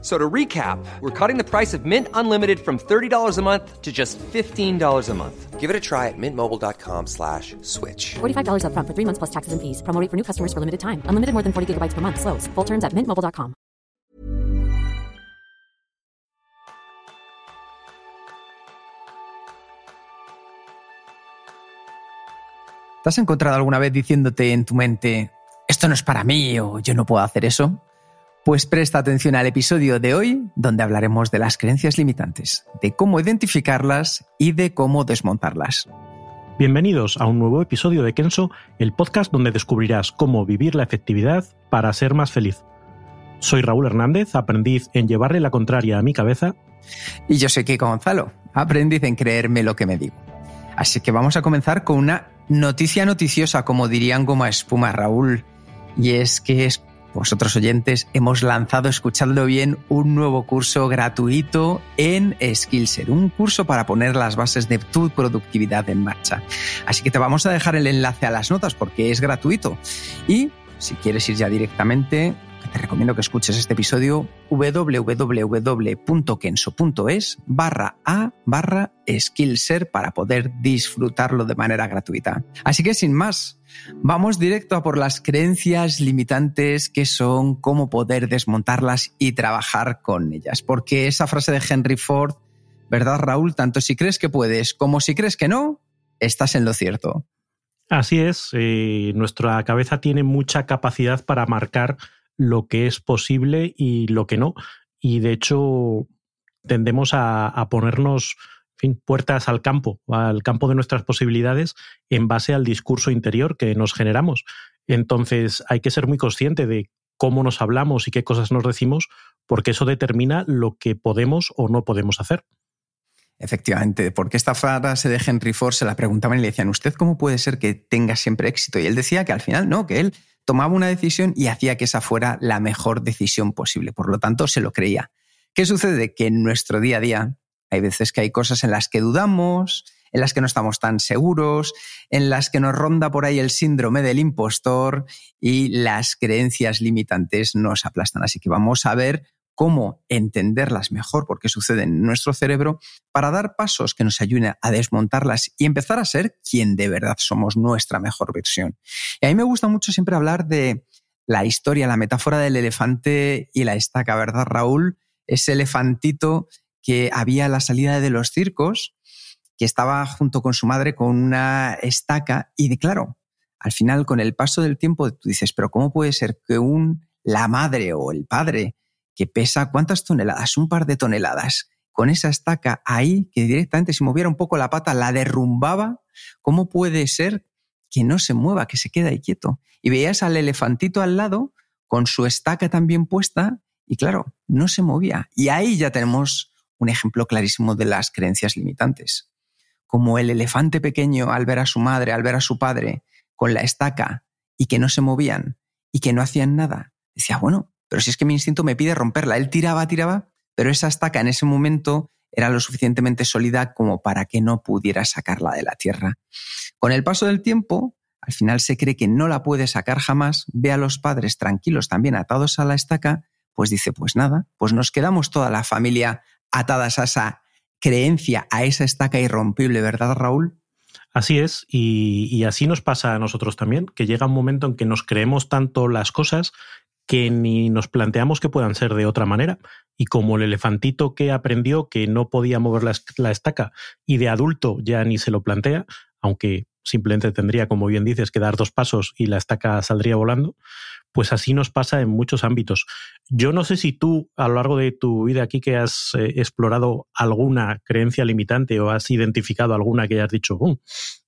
So to recap, we're cutting the price of Mint Unlimited from $30 a month to just $15 a month. Give it a try at mintmobile.com slash switch. $45 up front for three months plus taxes and fees. Promo rate for new customers for limited time. Unlimited more than 40 gigabytes per month. Slows. Full terms at mintmobile.com. ¿Te has encontrado alguna vez diciéndote en tu mente, esto no es para mí o yo no puedo hacer eso? Pues presta atención al episodio de hoy, donde hablaremos de las creencias limitantes, de cómo identificarlas y de cómo desmontarlas. Bienvenidos a un nuevo episodio de Kenso, el podcast donde descubrirás cómo vivir la efectividad para ser más feliz. Soy Raúl Hernández, aprendiz en llevarle la contraria a mi cabeza. Y yo soy Kiko Gonzalo, aprendiz en creerme lo que me digo. Así que vamos a comenzar con una noticia noticiosa, como dirían goma espuma Raúl. Y es que es vosotros oyentes, hemos lanzado, escuchadlo bien, un nuevo curso gratuito en Skillset, un curso para poner las bases de tu productividad en marcha. Así que te vamos a dejar el enlace a las notas porque es gratuito. Y si quieres ir ya directamente, te recomiendo que escuches este episodio www.kenso.es barra a barra skillser para poder disfrutarlo de manera gratuita. Así que sin más, vamos directo a por las creencias limitantes que son, cómo poder desmontarlas y trabajar con ellas. Porque esa frase de Henry Ford, ¿verdad Raúl? Tanto si crees que puedes como si crees que no, estás en lo cierto. Así es, eh, nuestra cabeza tiene mucha capacidad para marcar lo que es posible y lo que no. Y de hecho, tendemos a, ponernos fin, puertas al campo, al campo de nuestras posibilidades en base al discurso interior que nos generamos. Entonces hay que ser muy consciente de cómo nos hablamos y qué cosas nos decimos, porque eso determina lo que podemos o no podemos hacer. Efectivamente, porque esta frase de Henry Ford se la preguntaban y le decían, ¿usted cómo puede ser que tenga siempre éxito? Y él decía que al final no, que él tomaba una decisión y hacía que esa fuera la mejor decisión posible. Por lo tanto, se lo creía. ¿Qué sucede? Que en nuestro día a día hay veces que hay cosas en las que dudamos, en las que no estamos tan seguros, en las que nos ronda por ahí el síndrome del impostor y las creencias limitantes nos aplastan. Así que vamos a ver cómo entenderlas mejor, porque suceden en nuestro cerebro, para dar pasos que nos ayuden a desmontarlas y empezar a ser quien de verdad somos nuestra mejor versión. Y a mí me gusta mucho siempre hablar de la historia, la metáfora del elefante y la estaca, ¿verdad, Raúl? Ese elefantito que había a la salida de los circos, que estaba junto con su madre con una estaca y de claro, al final con el paso del tiempo tú dices, pero ¿cómo puede ser que un la madre o el padre que pesa cuántas toneladas, un par de toneladas, con esa estaca ahí que directamente si moviera un poco la pata la derrumbaba, ¿cómo puede ser que no se mueva, que se quede ahí quieto? Y veías al elefantito al lado con su estaca también puesta y claro, no se movía. Y ahí ya tenemos un ejemplo clarísimo de las creencias limitantes. Como el elefante pequeño al ver a su madre, al ver a su padre con la estaca y que no se movían y que no hacían nada, decía, bueno, pero si es que mi instinto me pide romperla. Él tiraba, tiraba, pero esa estaca en ese momento era lo suficientemente sólida como para que no pudiera sacarla de la tierra. Con el paso del tiempo, al final se cree que no la puede sacar jamás, ve a los padres tranquilos también atados a la estaca, pues dice, pues nada, pues nos quedamos toda la familia atadas a esa creencia, a esa estaca irrompible, ¿verdad, Raúl? Así es, y, y, así nos pasa a nosotros también, que llega un momento en que nos creemos tanto las cosas que ni nos planteamos que puedan ser de otra manera. Y como el elefantito que aprendió que no podía mover la, estaca y de adulto ya ni se lo plantea, aunque simplemente tendría, como bien dices, que dar dos pasos y la estaca saldría volando, pues así nos pasa en muchos ámbitos. Yo no sé si tú, a lo largo de tu vida aquí, que has eh, explorado alguna creencia limitante o has identificado alguna que hayas dicho,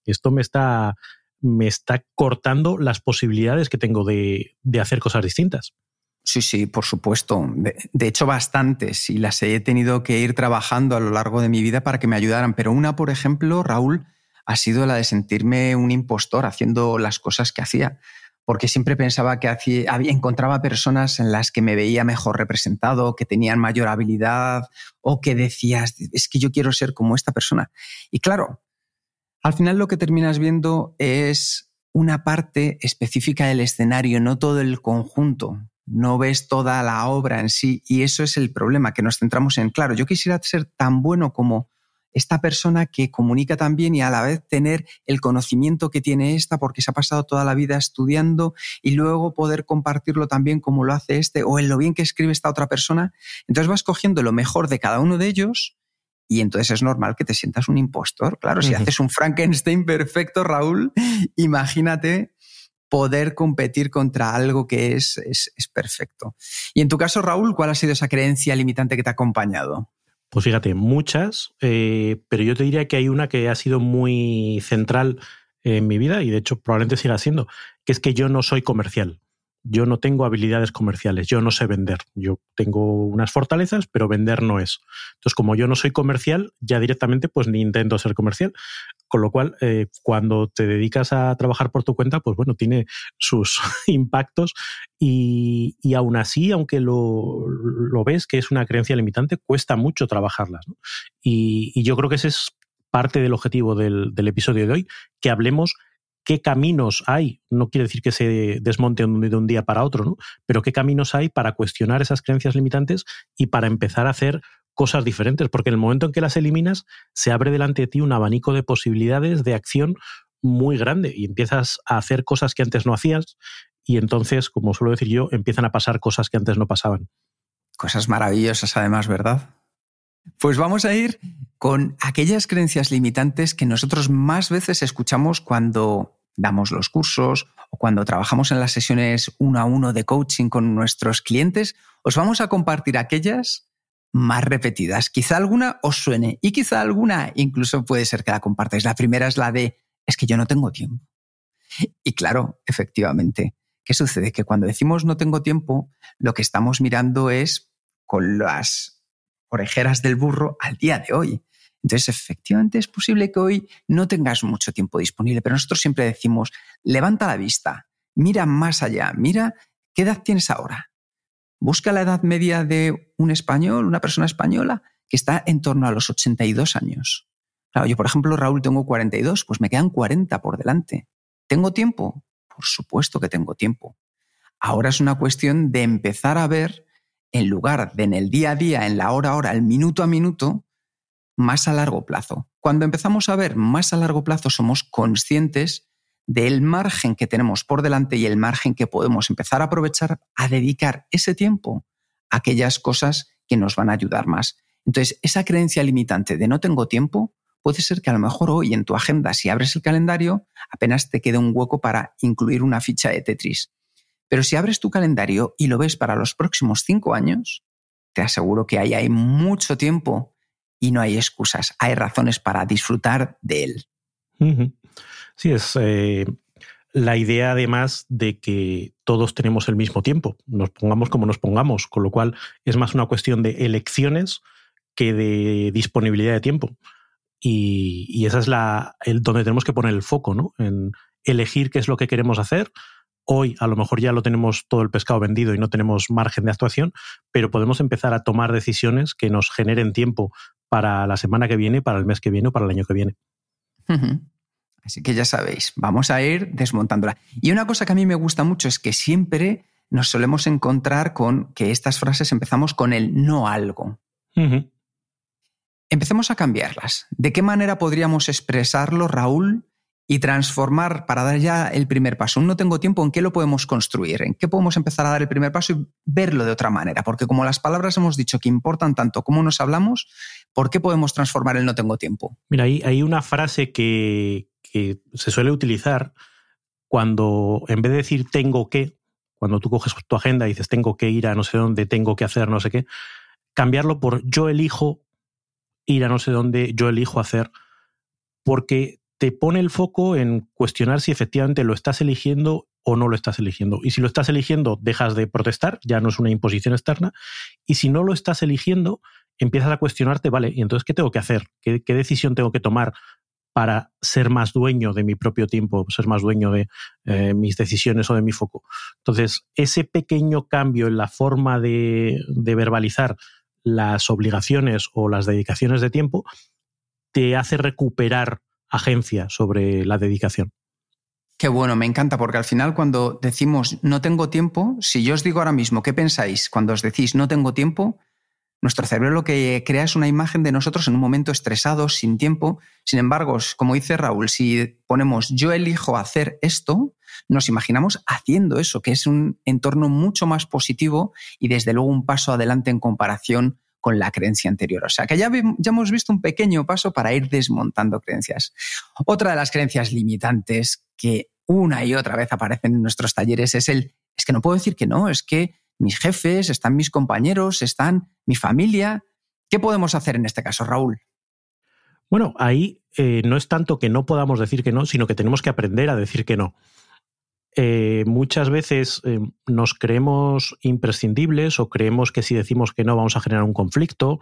esto me está me está cortando las posibilidades que tengo de, hacer cosas distintas. Sí, sí, por supuesto. De, hecho, bastantes y las he tenido que ir trabajando a lo largo de mi vida para que me ayudaran. Pero una, por ejemplo, Raúl, ha sido la de sentirme un impostor haciendo las cosas que hacía. porque siempre pensaba que encontraba personas en las que me veía mejor representado, que tenían mayor habilidad o que decías, es que yo quiero ser como esta persona. Y claro, al final lo que terminas viendo es una parte específica del escenario, no todo el conjunto. No ves toda la obra en sí y eso es el problema, que nos centramos en, claro, yo quisiera ser tan bueno como esta persona que comunica también y a la vez tener el conocimiento que tiene esta porque se ha pasado toda la vida estudiando y luego poder compartirlo también como lo hace este o en lo bien que escribe esta otra persona. Entonces vas cogiendo lo mejor de cada uno de ellos y entonces es normal que te sientas un impostor. Claro, si haces un Frankenstein perfecto, Raúl, imagínate poder competir contra algo que es, es, es perfecto. Y en tu caso, Raúl, ¿cuál ha sido esa creencia limitante que te ha acompañado? Pues fíjate, muchas, eh, pero yo te diría que hay una que ha sido muy central en mi vida y de hecho probablemente siga siendo, que es que yo no soy comercial. Yo no tengo habilidades comerciales, yo no sé vender. Yo tengo unas fortalezas, pero vender no es. Entonces, como yo no soy comercial, ya directamente pues ni intento ser comercial. Con lo cual, eh, cuando te dedicas a trabajar por tu cuenta, pues bueno, tiene sus impactos y, y aún así, aunque lo, lo, ves que es una creencia limitante, cuesta mucho trabajarlas. y, yo creo que ese es parte del objetivo del, del episodio de hoy, que hablemos qué caminos hay, no quiere decir que se desmonte de un día para otro, ¿no? pero qué caminos hay para cuestionar esas creencias limitantes y para empezar a hacer cosas diferentes, porque en el momento en que las eliminas, se abre delante de ti un abanico de posibilidades de acción muy grande y empiezas a hacer cosas que antes no hacías y entonces, como suelo decir yo, empiezan a pasar cosas que antes no pasaban. Cosas maravillosas además, ¿verdad? Pues vamos a ir con aquellas creencias limitantes que nosotros más veces escuchamos cuando damos los cursos o cuando trabajamos en las sesiones uno a uno de coaching con nuestros clientes. Os vamos a compartir aquellas más repetidas. Quizá alguna os suene y quizá alguna incluso puede ser que la compartáis. La primera es la de es que yo no tengo tiempo. Y claro, efectivamente, ¿qué sucede? Que cuando decimos no tengo tiempo, lo que estamos mirando es con las orejeras del burro al día de hoy. Entonces, efectivamente es posible que hoy no tengas mucho tiempo disponible, pero nosotros siempre decimos, levanta la vista, mira más allá, mira qué edad tienes ahora. Busca la edad media de un español, una persona española, que está en torno a los 82 años. Claro, yo, por ejemplo, Raúl, tengo 42, pues me quedan 40 por delante. ¿Tengo tiempo? Por supuesto que tengo tiempo. Ahora es una cuestión de empezar a ver en lugar de en el día a día, en la hora a hora, el minuto a minuto, más a largo plazo. Cuando empezamos a ver más a largo plazo, somos conscientes del margen que tenemos por delante y el margen que podemos empezar a aprovechar a dedicar ese tiempo a aquellas cosas que nos van a ayudar más. Entonces, esa creencia limitante de no tengo tiempo, puede ser que a lo mejor hoy en tu agenda, si abres el calendario, apenas te quede un hueco para incluir una ficha de Tetris. Pero si abres tu calendario y lo ves para los próximos cinco años, te aseguro que ahí hay mucho tiempo y no hay excusas, hay razones para disfrutar de él. Sí, es eh, la idea además de que todos tenemos el mismo tiempo, nos pongamos como nos pongamos, con lo cual es más una cuestión de elecciones que de disponibilidad de tiempo. Y, esa es la donde tenemos que poner el foco, ¿no? En elegir qué es lo que queremos hacer, Hoy a lo mejor ya lo tenemos todo el pescado vendido y no tenemos margen de actuación, pero podemos empezar a tomar decisiones que nos generen tiempo para la semana que viene, para el mes que viene o para el año que viene. Así que ya sabéis, vamos a ir desmontándola. Y una cosa que a mí me gusta mucho es que siempre nos solemos encontrar con que estas frases empezamos con el no algo. Empecemos a cambiarlas. ¿De qué manera podríamos expresarlo, Raúl, y transformar para dar ya el primer paso. no tengo tiempo, ¿en qué lo podemos construir? ¿En qué podemos empezar a dar el primer paso y verlo de otra manera? Porque como las palabras hemos dicho que importan tanto como nos hablamos, ¿por qué podemos transformar el no tengo tiempo? Mira, hay, hay una frase que, que se suele utilizar cuando en vez de decir tengo que, cuando tú coges tu agenda y dices tengo que ir a no sé dónde, tengo que hacer no sé qué, cambiarlo por yo elijo ir a no sé dónde, yo elijo hacer, porque te pone el foco en cuestionar si efectivamente lo estás eligiendo o no lo estás eligiendo. Y si lo estás eligiendo, dejas de protestar, ya no es una imposición externa. Y si no lo estás eligiendo, empiezas a cuestionarte, vale, ¿y entonces qué tengo que hacer? ¿Qué, decisión tengo que tomar para ser más dueño de mi propio tiempo, ser más dueño de eh, mis decisiones o de mi foco. Entonces, ese pequeño cambio en la forma de, de verbalizar las obligaciones o las dedicaciones de tiempo te hace recuperar agencia sobre la dedicación. Qué bueno, me encanta, porque al final cuando decimos no tengo tiempo, si yo os digo ahora mismo, ¿qué pensáis cuando os decís no tengo tiempo? Nuestro cerebro lo que crea es una imagen de nosotros en un momento estresado, sin tiempo. Sin embargo, como dice Raúl, si ponemos yo elijo hacer esto, nos imaginamos haciendo eso, que es un entorno mucho más positivo y desde luego un paso adelante en comparación con la creencia anterior. O sea que ya, ya hemos visto un pequeño paso para ir desmontando creencias. Otra de las creencias limitantes que una y otra vez aparecen en nuestros talleres es el, es que no puedo decir que no, es que mis jefes, están mis compañeros, están mi familia. ¿Qué podemos hacer en este caso, Raúl? Bueno, ahí eh, no es tanto que no podamos decir que no, sino que tenemos que aprender a decir que no. Eh, muchas veces eh, nos creemos imprescindibles o creemos que si decimos que no vamos a generar un conflicto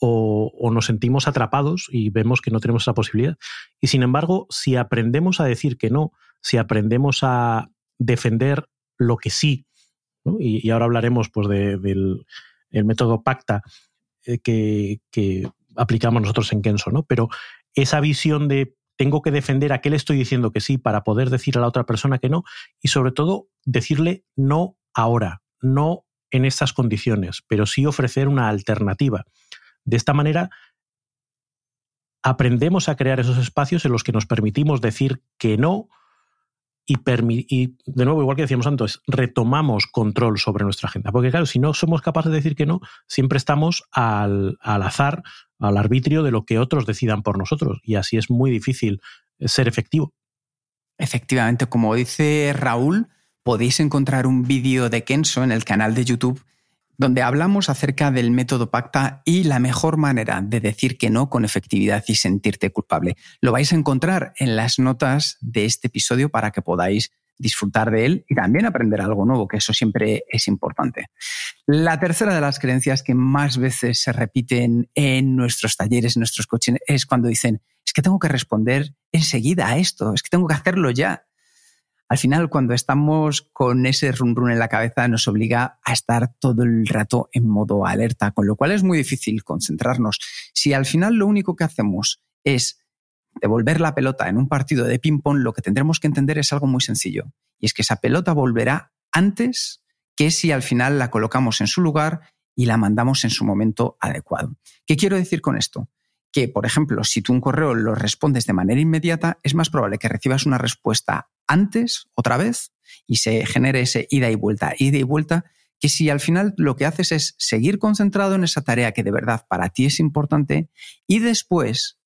o, nos sentimos atrapados y vemos que no tenemos esa posibilidad. Y sin embargo, si aprendemos a decir que no, si aprendemos a defender lo que sí y, ahora hablaremos pues, del método Pacta eh, que, aplicamos nosotros en Kenso, ¿no? Pero esa visión de tengo que defender a qué le estoy diciendo que sí para poder decir a la otra persona que no y sobre todo decirle no ahora, no en estas condiciones, pero sí ofrecer una alternativa. De esta manera aprendemos a crear esos espacios en los que nos permitimos decir que no y, de nuevo, igual que decíamos antes, retomamos control sobre nuestra agenda. Porque claro, si no somos capaces de decir que no, siempre estamos al, al azar, al arbitrio de lo que otros decidan por nosotros. Y así es muy difícil ser efectivo. Efectivamente, como dice Raúl, podéis encontrar un vídeo de Kenso en el canal de YouTube donde hablamos acerca del método Pacta y la mejor manera de decir que no con efectividad y sentirte culpable. Lo vais a encontrar en las notas de este episodio para que podáis disfrutar de él y también aprender algo nuevo, que eso siempre es importante. La tercera de las creencias que más veces se repiten en nuestros talleres, en nuestros coches, es cuando dicen, es que tengo que responder enseguida a esto, es que tengo que hacerlo ya al final cuando estamos con ese run run en la cabeza nos obliga a estar todo el rato en modo alerta, con lo cual es muy difícil concentrarnos. Si al final lo único que hacemos es devolver la pelota en un partido de ping-pong, lo que tendremos que entender es algo muy sencillo, y es que esa pelota volverá antes que si al final la colocamos en su lugar y la mandamos en su momento adecuado. ¿Qué quiero decir con esto? Que, por ejemplo, si tú un correo lo respondes de manera inmediata, es más probable que recibas una respuesta antes, otra vez, y se genere ese ida y vuelta, ida y vuelta, que si al final lo que haces es seguir concentrado en esa tarea que de verdad para ti es importante y después,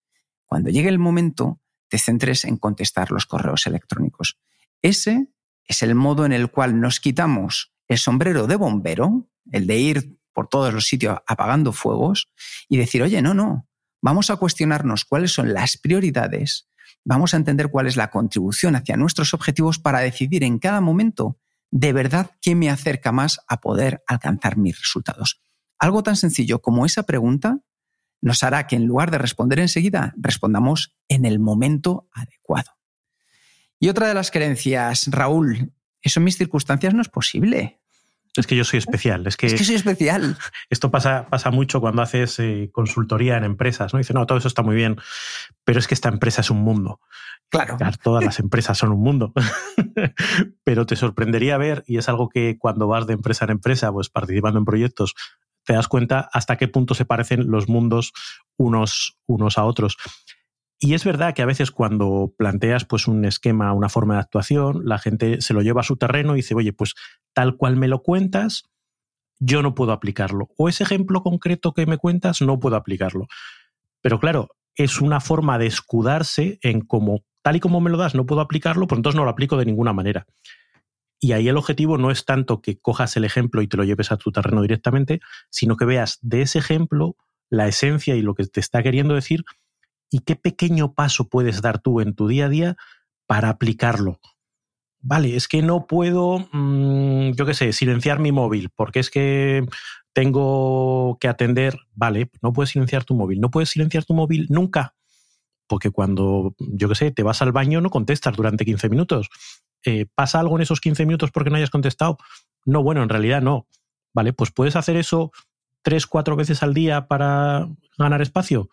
cuando llegue el momento, te centres en contestar los correos electrónicos. Ese es el modo en el cual nos quitamos el sombrero de bombero, el de ir por todos los sitios apagando fuegos y decir, oye, no, no, vamos a cuestionarnos cuáles son las prioridades vamos a entender cuál es la contribución hacia nuestros objetivos para decidir en cada momento de verdad qué me acerca más a poder alcanzar mis resultados. Algo tan sencillo como esa pregunta nos hará que en lugar de responder enseguida, respondamos en el momento adecuado. Y otra de las creencias, Raúl, eso en mis circunstancias no es posible. Es que yo soy especial. Es que, soy especial. Esto pasa, pasa mucho cuando haces eh, consultoría en empresas. ¿no? Dice, no, todo eso está muy bien, pero es que esta empresa es un mundo. Claro. Todas las empresas son un mundo. pero te sorprendería ver, y es algo que cuando vas de empresa en empresa, pues participando en proyectos, te das cuenta hasta qué punto se parecen los mundos unos, unos a otros. Y es verdad que a veces cuando planteas pues, un esquema, una forma de actuación, la gente se lo lleva a su terreno y dice, oye, pues tal cual me lo cuentas, yo no puedo aplicarlo. O ese ejemplo concreto que me cuentas, no puedo aplicarlo. Pero claro, es una forma de escudarse en como tal y como me lo das, no puedo aplicarlo, pues entonces no lo aplico de ninguna manera. Y ahí el objetivo no es tanto que cojas el ejemplo y te lo lleves a tu terreno directamente, sino que veas de ese ejemplo la esencia y lo que te está queriendo decir y qué pequeño paso puedes dar tú en tu día a día para aplicarlo. Vale, es que no puedo, mm, yo qué sé, silenciar mi móvil porque es que tengo que atender. Vale, no puedes silenciar tu móvil. No puedes silenciar tu móvil nunca. porque cuando, yo qué sé, te vas al baño no contestas durante 15 minutos. Eh, ¿Pasa algo en esos 15 minutos porque no hayas contestado? No, bueno, en realidad no. Vale, pues puedes hacer eso tres, cuatro veces al día para ganar espacio.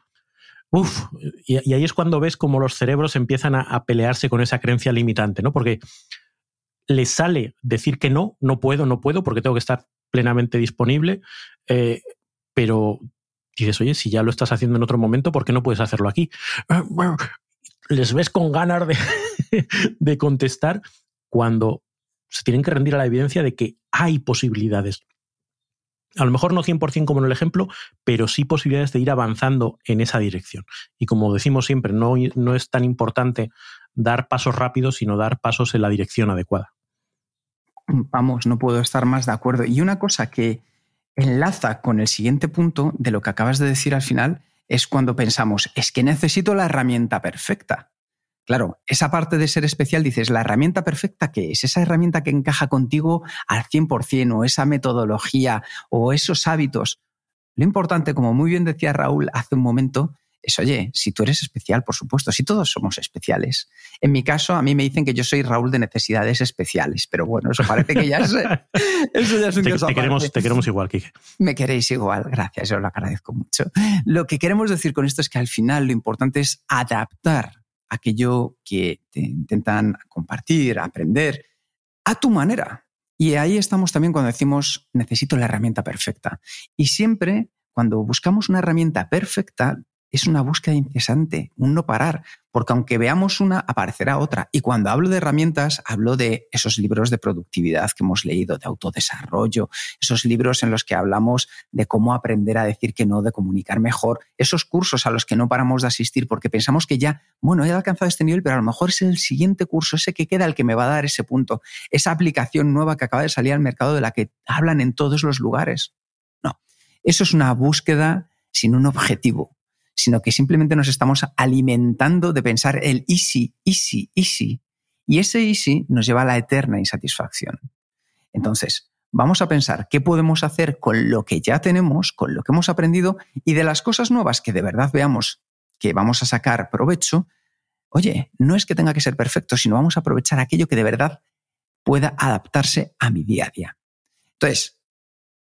Uf, y, ahí es cuando ves cómo los cerebros empiezan a, pelearse con esa creencia limitante, ¿no? Porque les sale decir que no, no puedo, no puedo, porque tengo que estar plenamente disponible, eh, pero dices, oye, si ya lo estás haciendo en otro momento, ¿por qué no puedes hacerlo aquí? Les ves con ganas de, de contestar cuando se tienen que rendir a la evidencia de que hay posibilidades. A lo mejor no 100% como en el ejemplo, pero sí posibilidades de ir avanzando en esa dirección. Y como decimos siempre, no, no es tan importante dar pasos rápidos, sino dar pasos en la dirección adecuada. Vamos, no puedo estar más de acuerdo. Y una cosa que enlaza con el siguiente punto de lo que acabas de decir al final es cuando pensamos, es que necesito la herramienta perfecta. Claro, esa parte de ser especial dices, la herramienta perfecta, ¿qué es? Esa herramienta que encaja contigo al 100% o esa metodología o esos hábitos. Lo importante, como muy bien decía Raúl hace un momento, es, oye, si tú eres especial, por supuesto, si todos somos especiales. En mi caso, a mí me dicen que yo soy Raúl de necesidades especiales, pero bueno, eso parece que ya es, eso ya es un te, te queremos, te queremos igual, Kike. Me queréis igual, gracias, yo lo agradezco mucho. Lo que queremos decir con esto es que al final lo importante es adaptar aquello que te intentan compartir, aprender, a tu manera. Y ahí estamos también cuando decimos, necesito la herramienta perfecta. Y siempre, cuando buscamos una herramienta perfecta, es una búsqueda incesante, un no parar, porque aunque veamos una, aparecerá otra. Y cuando hablo de herramientas, hablo de esos libros de productividad que hemos leído, de autodesarrollo, esos libros en los que hablamos de cómo aprender a decir que no, de comunicar mejor, esos cursos a los que no paramos de asistir porque pensamos que ya, bueno, he alcanzado este nivel, pero a lo mejor es el siguiente curso, ese que queda el que me va a dar ese punto, esa aplicación nueva que acaba de salir al mercado de la que hablan en todos los lugares. No, eso es una búsqueda sin un objetivo sino que simplemente nos estamos alimentando de pensar el easy, easy, easy. Y ese easy nos lleva a la eterna insatisfacción. Entonces, vamos a pensar qué podemos hacer con lo que ya tenemos, con lo que hemos aprendido y de las cosas nuevas que de verdad veamos que vamos a sacar provecho. Oye, no es que tenga que ser perfecto, sino vamos a aprovechar aquello que de verdad pueda adaptarse a mi día a día. Entonces,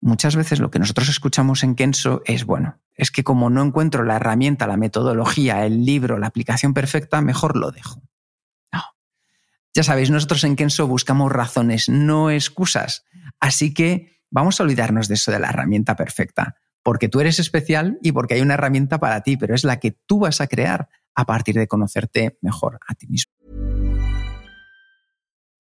muchas veces lo que nosotros escuchamos en Kenso es, bueno, es que como no encuentro la herramienta, la metodología, el libro, la aplicación perfecta, mejor lo dejo. No. Ya sabéis, nosotros en Kenso buscamos razones, no excusas. Así que vamos a olvidarnos de eso de la herramienta perfecta, porque tú eres especial y porque hay una herramienta para ti, pero es la que tú vas a crear a partir de conocerte mejor a ti mismo.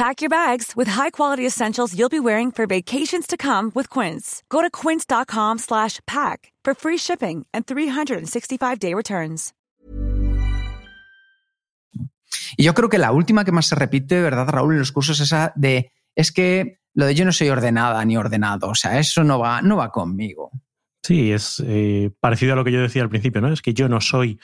Pack your bags with high-quality essentials you'll be wearing for vacations to come with Quince. Go to quince.com/pack for free shipping and 365-day returns. Y yo creo que la última que más se repite, ¿verdad, Raúl, en los cursos es esa de es que lo de yo no soy ordenada ni ordenado, o sea, eso no va, no va conmigo. Sí, es eh, parecido a lo que yo decía al principio, ¿no? Es que yo no soy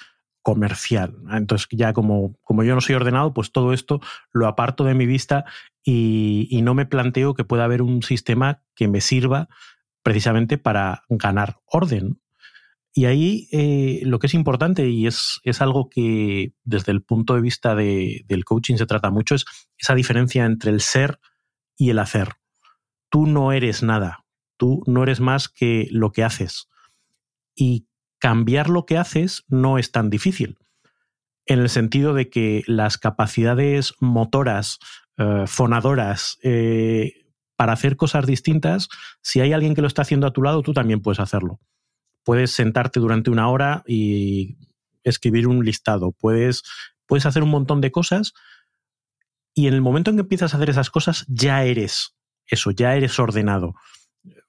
comercial. Entonces, ya como, como yo no soy ordenado, pues todo esto lo aparto de mi vista y, no me planteo que pueda haber un sistema que me sirva precisamente para ganar orden. Y ahí eh, lo que es importante y es, es, algo que desde el punto de vista de, del coaching se trata mucho, es esa diferencia entre el ser y el hacer. Tú no eres nada, tú no eres más que lo que haces. Y cambiar lo que haces no es tan difícil, en el sentido de que las capacidades motoras, eh, fonadoras, eh, para hacer cosas distintas, si hay alguien que lo está haciendo a tu lado, tú también puedes hacerlo. Puedes sentarte durante una hora y escribir un listado, puedes, puedes hacer un montón de cosas y en el momento en que empiezas a hacer esas cosas ya eres eso, ya eres ordenado.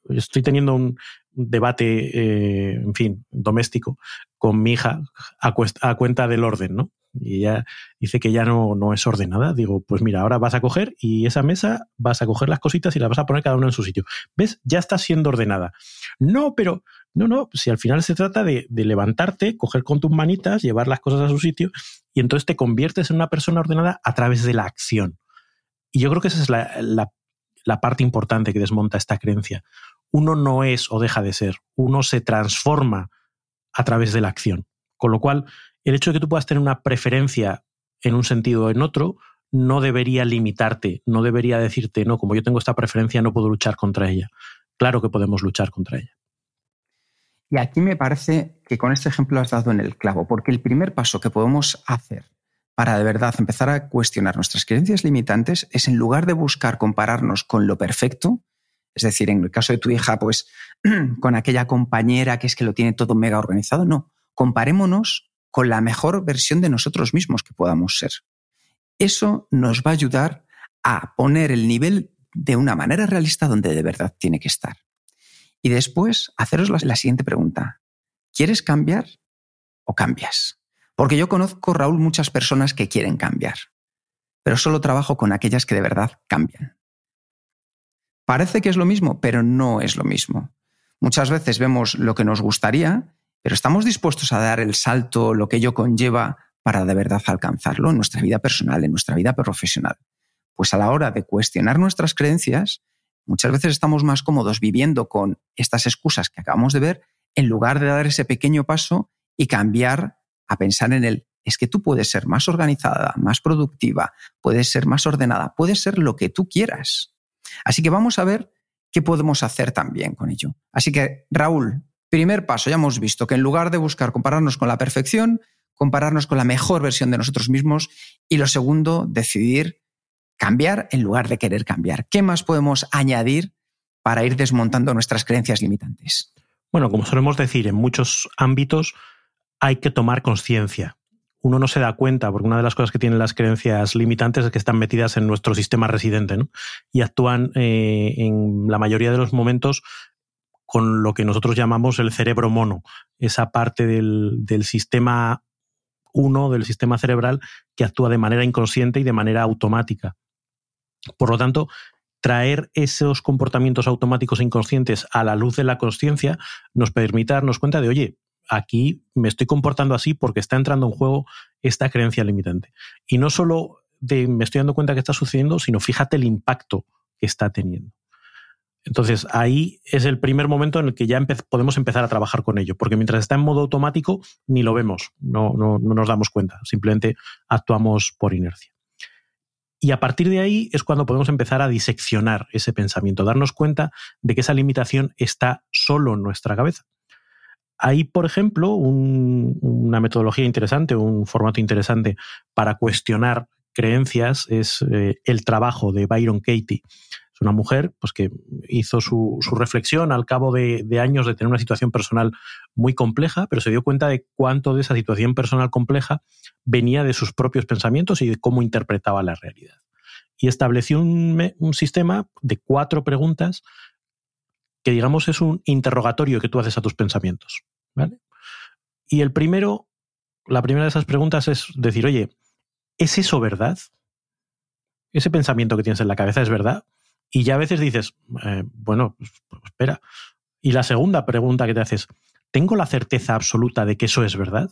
Estoy teniendo un debate, eh, en fin, doméstico con mi hija a, a cuenta del orden, ¿no? y ella dice que ya no, no es ordenada. Digo, pues mira, ahora vas a coger y esa mesa vas a coger las cositas y las vas a poner cada una en su sitio. ¿Ves? Ya está siendo ordenada. No, pero no, no, si al final se trata de, levantarte, coger con tus manitas, llevar las cosas a su sitio y entonces te conviertes en una persona ordenada a través de la acción. Y yo creo que esa es la, la parte importante que desmonta esta creencia. Uno no es o deja de ser, uno se transforma a través de la acción. Con lo cual, el hecho de que tú puedas tener una preferencia en un sentido o en otro no debería limitarte, no debería decirte, no, como yo tengo esta preferencia, no puedo luchar contra ella. Claro que podemos luchar contra ella. Y aquí me parece que con este ejemplo has dado en el clavo, porque el primer paso que podemos hacer para de verdad empezar a cuestionar nuestras creencias limitantes es en lugar de buscar compararnos con lo perfecto, es decir, en el caso de tu hija, pues con aquella compañera que es que lo tiene todo mega organizado, no, comparémonos con la mejor versión de nosotros mismos que podamos ser. Eso nos va a ayudar a poner el nivel de una manera realista donde de verdad tiene que estar. Y después, haceros la, siguiente pregunta. ¿Quieres cambiar o cambias? Porque yo conozco, Raúl, muchas personas que quieren cambiar, pero solo trabajo con aquellas que de verdad cambian. Parece que es lo mismo, pero no es lo mismo. Muchas veces vemos lo que nos gustaría pero estamos dispuestos a dar el salto, lo que ello conlleva, para de verdad alcanzarlo en nuestra vida personal, en nuestra vida profesional. Pues a la hora de cuestionar nuestras creencias, muchas veces estamos más cómodos viviendo con estas excusas que acabamos de ver, en lugar de dar ese pequeño paso y cambiar a pensar en el, es que tú puedes ser más organizada, más productiva, puedes ser más ordenada, puedes ser lo que tú quieras. Así que vamos a ver qué podemos hacer también con ello. Así que, Raúl, Primer paso, ya hemos visto que en lugar de buscar compararnos con la perfección, compararnos con la mejor versión de nosotros mismos. Y lo segundo, decidir cambiar en lugar de querer cambiar. ¿Qué más podemos añadir para ir desmontando nuestras creencias limitantes? Bueno, como solemos decir, en muchos ámbitos hay que tomar conciencia. Uno no se da cuenta, porque una de las cosas que tienen las creencias limitantes es que están metidas en nuestro sistema residente y actúan eh, en la mayoría de los momentos con lo que nosotros llamamos el cerebro mono, esa parte del, sistema 1 del sistema cerebral que actúa de manera inconsciente y de manera automática. Por lo tanto, traer esos comportamientos automáticos e inconscientes a la luz de la conciencia nos permite darnos cuenta de, oye, aquí me estoy comportando así porque está entrando en juego esta creencia limitante. Y no solo de me estoy dando cuenta que está sucediendo, sino fíjate el impacto que está teniendo. Entonces ahí es el primer momento en el que ya podemos empezar a trabajar con ello, porque mientras está en modo automático ni lo vemos, no, no, no nos damos cuenta, simplemente actuamos por inercia. Y a partir de ahí es cuando podemos empezar a diseccionar ese pensamiento, darnos cuenta de que esa limitación está solo en nuestra cabeza. Hay, por ejemplo, una metodología interesante, un formato interesante para cuestionar creencias, es eh, el trabajo de Byron Katie es una mujer pues, que hizo su, reflexión al cabo de, años de tener una situación personal muy compleja, pero se dio cuenta de cuánto de esa situación personal compleja venía de sus propios pensamientos y de cómo interpretaba la realidad. Y estableció un, sistema de cuatro preguntas que, digamos, es un interrogatorio que tú haces a tus pensamientos. Y el primero, la primera de esas preguntas es decir, oye, ¿es eso verdad? ¿Ese pensamiento que tienes en la cabeza es verdad? Y ya a veces dices, eh, bueno, pues, pues, espera. Y la segunda pregunta que te haces, ¿tengo la certeza absoluta de que eso es verdad?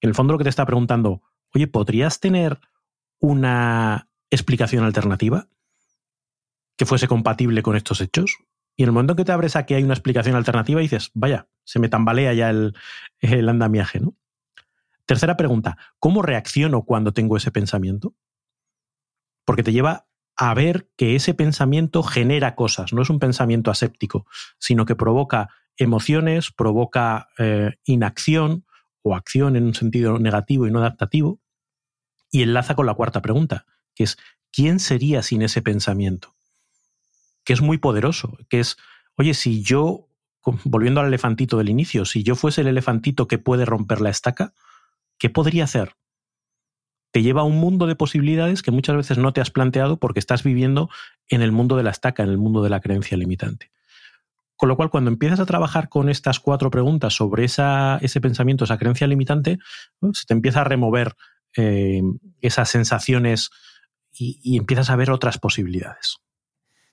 En el fondo lo que te está preguntando, oye, ¿podrías tener una explicación alternativa que fuese compatible con estos hechos? Y en el momento en que te abres a que hay una explicación alternativa, dices, vaya, se me tambalea ya el, andamiaje, ¿no? Tercera pregunta, ¿cómo reacciono cuando tengo ese pensamiento? Porque te lleva a ver que ese pensamiento genera cosas, no es un pensamiento aséptico, sino que provoca emociones, provoca eh, inacción o acción en un sentido negativo y no adaptativo, y enlaza con la cuarta pregunta, que es, ¿quién sería sin ese pensamiento? Que es muy poderoso, que es, oye, si yo, volviendo al elefantito del inicio, si yo fuese el elefantito que puede romper la estaca, ¿qué podría hacer? Te lleva a un mundo de posibilidades que muchas veces no te has planteado porque estás viviendo en el mundo de la estaca, en el mundo de la creencia limitante. Con lo cual, cuando empiezas a trabajar con estas cuatro preguntas sobre esa, ese pensamiento, esa creencia limitante, se te empieza a remover eh, esas sensaciones y, empiezas a ver otras posibilidades.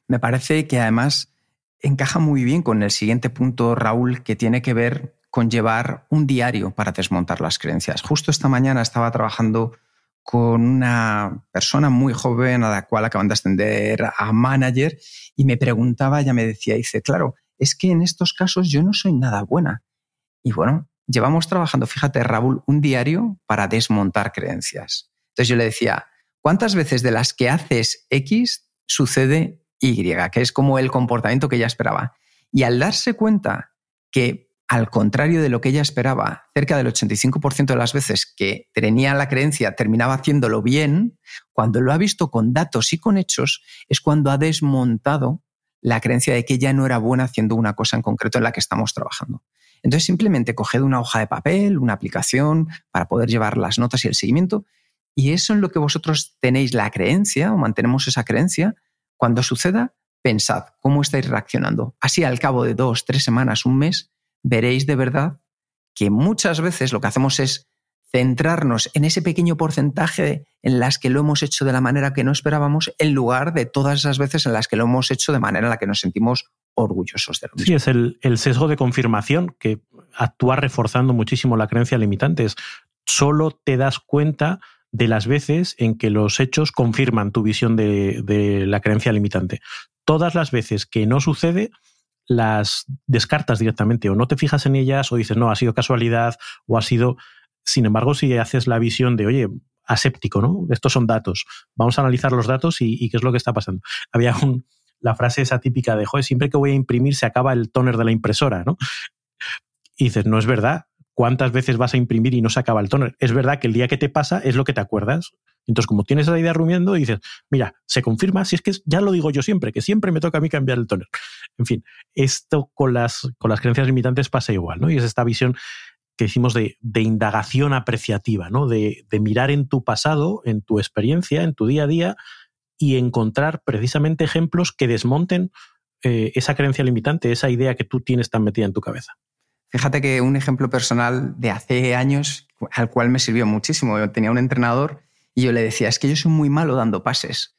Me parece que además encaja muy bien con el siguiente punto, Raúl, que tiene que ver con llevar un diario para desmontar las creencias. Justo esta mañana estaba trabajando con una persona muy joven a la cual acaban de ascender a manager y me preguntaba, ella me decía, dice, claro, es que en estos casos yo no soy nada buena. Y bueno, llevamos trabajando, fíjate, Raúl, un diario para desmontar creencias. Entonces yo le decía, ¿cuántas veces de las que haces X sucede Y? Que es como el comportamiento que ella esperaba. Y al darse cuenta que, al contrario de lo que ella esperaba, cerca del 85% de las veces que tenía la creencia terminaba haciéndolo bien, cuando lo ha visto con datos y con hechos, es cuando ha desmontado la creencia de que ella no era buena haciendo una cosa en concreto en la que estamos trabajando. Entonces simplemente coged una hoja de papel, una aplicación para poder llevar las notas y el seguimiento y eso en lo que vosotros tenéis la creencia o mantenemos esa creencia, cuando suceda, pensad cómo estáis reaccionando. Así al cabo de dos, tres semanas, un mes, veréis de verdad que muchas veces lo que hacemos es centrarnos en ese pequeño porcentaje en las que lo hemos hecho de la manera que no esperábamos, en lugar de todas esas veces en las que lo hemos hecho de manera en la que nos sentimos orgullosos de lo mismo. Sí, es el, sesgo de confirmación que actúa reforzando muchísimo la creencia limitante. solo te das cuenta de las veces en que los hechos confirman tu visión de, la creencia limitante. Todas las veces que no sucede, las descartas directamente o no te fijas en ellas o dices, no, ha sido casualidad o ha sido sin embargo, si haces la visión de, oye, aséptico, ¿no? Estos son datos. Vamos a analizar los datos y, qué es lo que está pasando. Había la frase esa típica de, joder, siempre que voy a imprimir se acaba el toner de la impresora, ¿no? Y dices, no es verdad. ¿Cuántas veces vas a imprimir y no se acaba el toner? Es verdad que el día que te pasa es lo que te acuerdas. Entonces, como tienes esa idea rumiando, dices, mira, se confirma, si es que ya lo digo yo siempre, que siempre me toca a mí cambiar el toner. En fin, esto con las, con las creencias limitantes pasa igual, ¿no? Y es esta visión que hicimos de, indagación apreciativa, ¿no? De, mirar en tu pasado, en tu experiencia, en tu día a día y encontrar precisamente ejemplos que desmonten eh, esa creencia limitante, esa idea que tú tienes tan metida en tu cabeza. Fíjate que un ejemplo personal de hace años al cual me sirvió muchísimo. Tenía un entrenador y yo le decía, es que yo soy muy malo dando pases.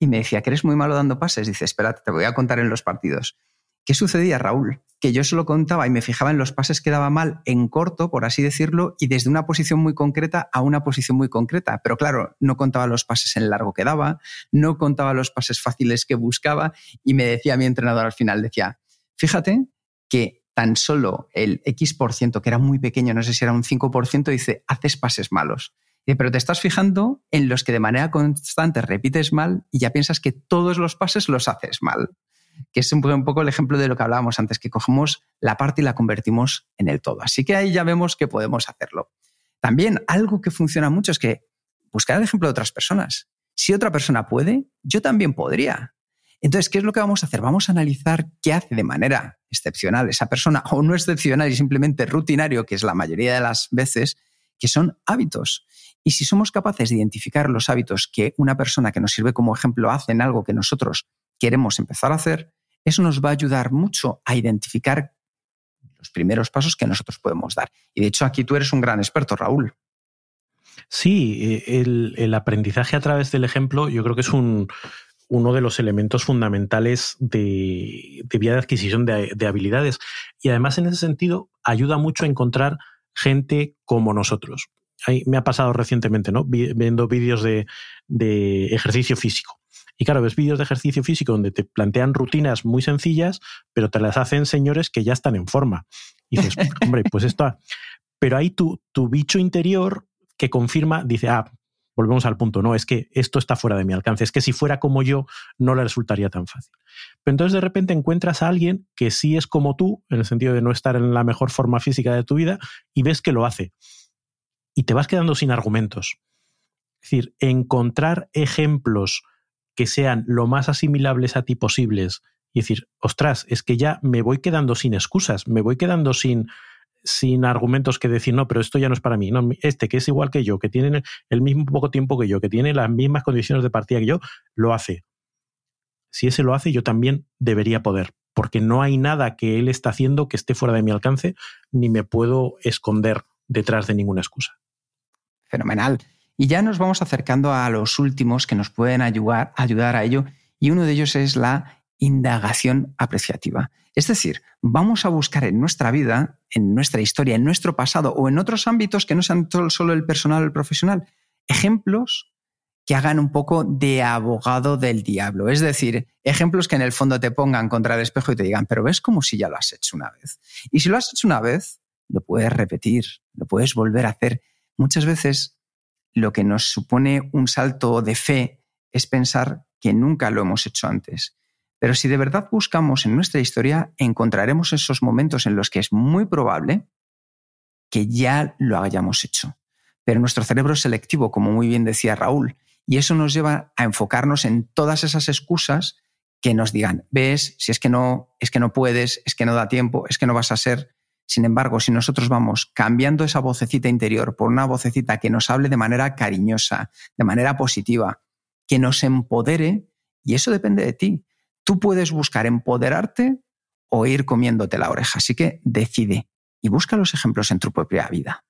Y me decía, que eres muy malo dando pases. Dice, espérate, te voy a contar en los partidos. ¿Qué sucedía, Raúl? Que yo solo contaba y me fijaba en los pases que daba mal en corto, por así decirlo, y desde una posición muy concreta a una posición muy concreta. Pero claro, no contaba los pases en largo que daba, no contaba los pases fáciles que buscaba y me decía mi entrenador al final, decía, fíjate que tan solo el X por ciento, que era muy pequeño, no sé si era un 5%, dice, haces pases malos. pero te estás fijando en los que de manera constante repites mal y ya piensas que todos los pases los haces mal que es un poco el ejemplo de lo que hablábamos antes, que cogemos la parte y la convertimos en el todo. Así que ahí ya vemos que podemos hacerlo. También algo que funciona mucho es que buscar el ejemplo de otras personas. Si otra persona puede, yo también podría. Entonces, ¿qué es lo que vamos a hacer? Vamos a analizar qué hace de manera excepcional esa persona o no excepcional y simplemente rutinario, que es la mayoría de las veces, que son hábitos. Y si somos capaces de identificar los hábitos que una persona que nos sirve como ejemplo hace en algo que nosotros queremos empezar a hacer, eso nos va a ayudar mucho a identificar los primeros pasos que nosotros podemos dar. Y de hecho aquí tú eres un gran experto, Raúl. Sí, eh, el, aprendizaje a través del ejemplo yo creo que es un, uno de los elementos fundamentales de, vía de adquisición de, habilidades. Y además en ese sentido ayuda mucho a encontrar gente como nosotros. Ahí me ha pasado recientemente, ¿no? Viendo vídeos de, ejercicio físico. Y claro, ves vídeos de ejercicio físico donde te plantean rutinas muy sencillas, pero te las hacen señores que ya están en forma. Y dices, hombre, pues esto... Pero hay tu, tu bicho interior que confirma, dice, ah, volvemos al punto, no, es que esto está fuera de mi alcance, es que si fuera como yo no le resultaría tan fácil. Pero entonces de repente encuentras a alguien que sí es como tú, en el sentido de no estar en la mejor forma física de tu vida, y ves que lo hace. Y te vas quedando sin argumentos. Es decir, encontrar ejemplos que sean lo más asimilables a ti posibles y decir, ostras, es que ya me voy quedando sin excusas, me voy quedando sin, sin argumentos que decir, no, pero esto ya no es para mí. No, este que es igual que yo, que tiene el mismo poco tiempo que yo, que tiene las mismas condiciones de partida que yo, lo hace. Si ese lo hace, yo también debería poder, porque no hay nada que él está haciendo que esté fuera de mi alcance, ni me puedo esconder detrás de ninguna excusa. Fenomenal. Y ya nos vamos acercando a los últimos que nos pueden ayudar, ayudar a ello, y uno de ellos es la indagación apreciativa. Es decir, vamos a buscar en nuestra vida, en nuestra historia, en nuestro pasado o en otros ámbitos que no sean solo el personal o el profesional, ejemplos que hagan un poco de abogado del diablo. Es decir, ejemplos que en el fondo te pongan contra el espejo y te digan, pero ves como si ya lo has hecho una vez. Y si lo has hecho una vez, lo puedes repetir, lo puedes volver a hacer. Muchas veces lo que nos supone un salto de fe es pensar que nunca lo hemos hecho antes. Pero si de verdad buscamos en nuestra historia, encontraremos esos momentos en los que es muy probable que ya lo hayamos hecho. Pero nuestro cerebro es selectivo, como muy bien decía Raúl, y eso nos lleva a enfocarnos en todas esas excusas que nos digan, ves, si es que no, es que no puedes, es que no da tiempo, es que no vas a ser. Sin embargo, si nosotros vamos cambiando esa vocecita interior por una vocecita que nos hable de manera cariñosa, de manera positiva, que nos empodere, y eso depende de ti. Tú puedes buscar empoderarte o ir comiéndote la oreja. Así que decide y busca los ejemplos en tu propia vida.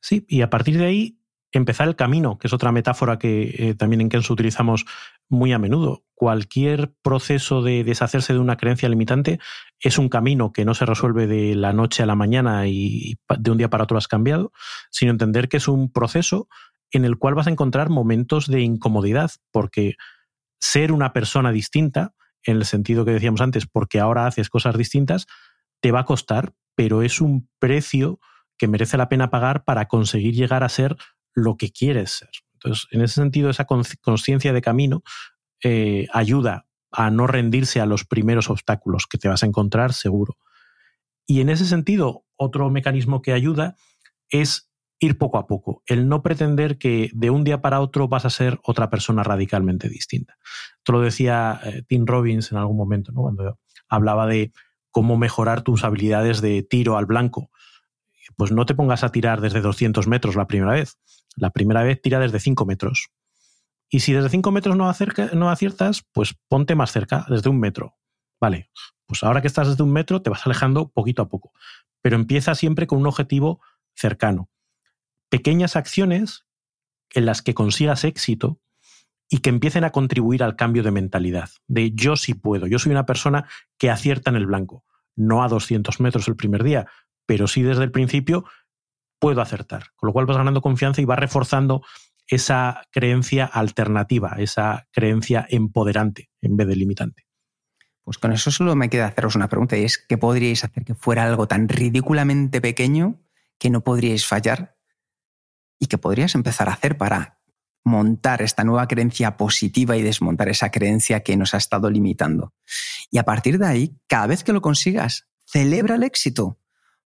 Sí, y a partir de ahí empezar el camino, que es otra metáfora que eh, también en Kenzo utilizamos muy a menudo. Cualquier proceso de deshacerse de una creencia limitante es un camino que no se resuelve de la noche a la mañana y de un día para otro has cambiado, sino entender que es un proceso en el cual vas a encontrar momentos de incomodidad, porque ser una persona distinta en el sentido que decíamos antes, porque ahora haces cosas distintas, te va a costar, pero es un precio que merece la pena pagar para conseguir llegar a ser lo que quieres ser. Entonces, en ese sentido, esa conciencia de camino eh, ayuda a no rendirse a los primeros obstáculos que te vas a encontrar seguro. Y en ese sentido, otro mecanismo que ayuda es ir poco a poco, el no pretender que de un día para otro vas a ser otra persona radicalmente distinta. Esto lo decía eh, Tim Robbins en algún momento, ¿no? cuando hablaba de cómo mejorar tus habilidades de tiro al blanco. Pues no te pongas a tirar desde 200 metros la primera vez. La primera vez tira desde 5 metros. Y si desde 5 metros no, no aciertas, pues ponte más cerca, desde un metro. Vale, pues ahora que estás desde un metro te vas alejando poquito a poco. Pero empieza siempre con un objetivo cercano pequeñas acciones en las que consigas éxito y que empiecen a contribuir al cambio de mentalidad, de yo sí puedo, yo soy una persona que acierta en el blanco, no a 200 metros el primer día, pero sí desde el principio puedo acertar, con lo cual vas ganando confianza y vas reforzando esa creencia alternativa, esa creencia empoderante en vez de limitante. Pues con eso solo me queda haceros una pregunta y es, ¿qué podríais hacer que fuera algo tan ridículamente pequeño que no podríais fallar y que podrías empezar a hacer para montar esta nueva creencia positiva y desmontar esa creencia que nos ha estado limitando. Y a partir de ahí, cada vez que lo consigas, celebra el éxito,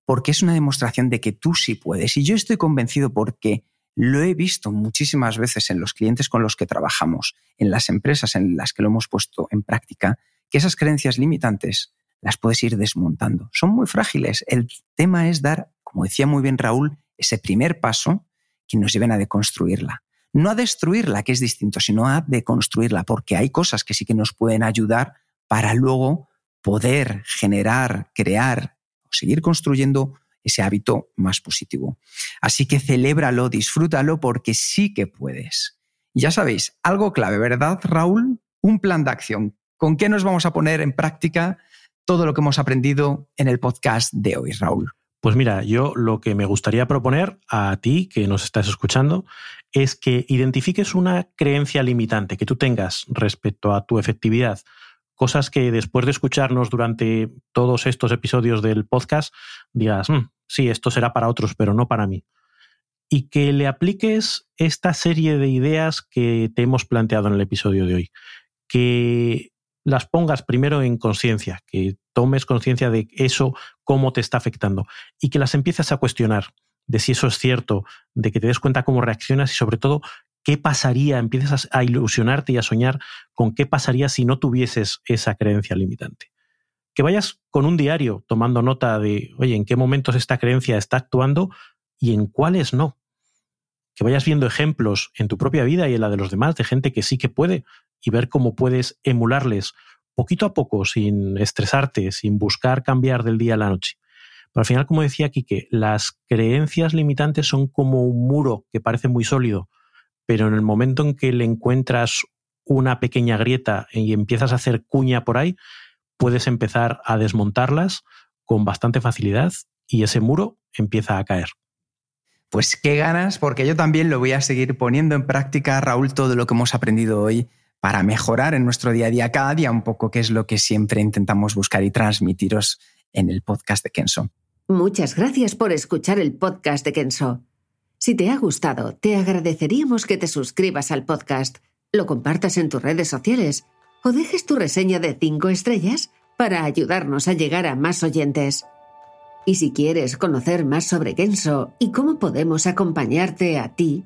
porque es una demostración de que tú sí puedes. Y yo estoy convencido porque lo he visto muchísimas veces en los clientes con los que trabajamos, en las empresas en las que lo hemos puesto en práctica, que esas creencias limitantes las puedes ir desmontando. Son muy frágiles. El tema es dar, como decía muy bien Raúl, ese primer paso que nos lleven a deconstruirla. No a destruirla, que es distinto, sino a deconstruirla, porque hay cosas que sí que nos pueden ayudar para luego poder generar, crear o seguir construyendo ese hábito más positivo. Así que celébralo, disfrútalo, porque sí que puedes. ya sabéis, algo clave, ¿verdad, Raúl? Un plan de acción. ¿Con qué nos vamos a poner en práctica todo lo que hemos aprendido en el podcast de hoy, Raúl? Pues mira, yo lo que me gustaría proponer a ti que nos estás escuchando es que identifiques una creencia limitante que tú tengas respecto a tu efectividad, cosas que después de escucharnos durante todos estos episodios del podcast digas, mm, sí, esto será para otros, pero no para mí. Y que le apliques esta serie de ideas que te hemos planteado en el episodio de hoy. Que las pongas primero en conciencia, que tomes conciencia de eso, cómo te está afectando y que las empieces a cuestionar de si eso es cierto, de que te des cuenta cómo reaccionas y sobre todo qué pasaría, empiezas a ilusionarte y a soñar con qué pasaría si no tuvieses esa creencia limitante. Que vayas con un diario tomando nota de, oye, en qué momentos esta creencia está actuando y en cuáles no. Que vayas viendo ejemplos en tu propia vida y en la de los demás de gente que sí que puede y ver cómo puedes emularles poquito a poco, sin estresarte, sin buscar cambiar del día a la noche. Pero al final, como decía Quique, las creencias limitantes son como un muro que parece muy sólido, pero en el momento en que le encuentras una pequeña grieta y empiezas a hacer cuña por ahí, puedes empezar a desmontarlas con bastante facilidad y ese muro empieza a caer. Pues qué ganas, porque yo también lo voy a seguir poniendo en práctica, Raúl, todo lo que hemos aprendido hoy para mejorar en nuestro día a día, cada día un poco, que es lo que siempre intentamos buscar y transmitiros en el podcast de Kenso. Muchas gracias por escuchar el podcast de Kenso. Si te ha gustado, te agradeceríamos que te suscribas al podcast, lo compartas en tus redes sociales o dejes tu reseña de 5 estrellas para ayudarnos a llegar a más oyentes. Y si quieres conocer más sobre Kenso y cómo podemos acompañarte a ti,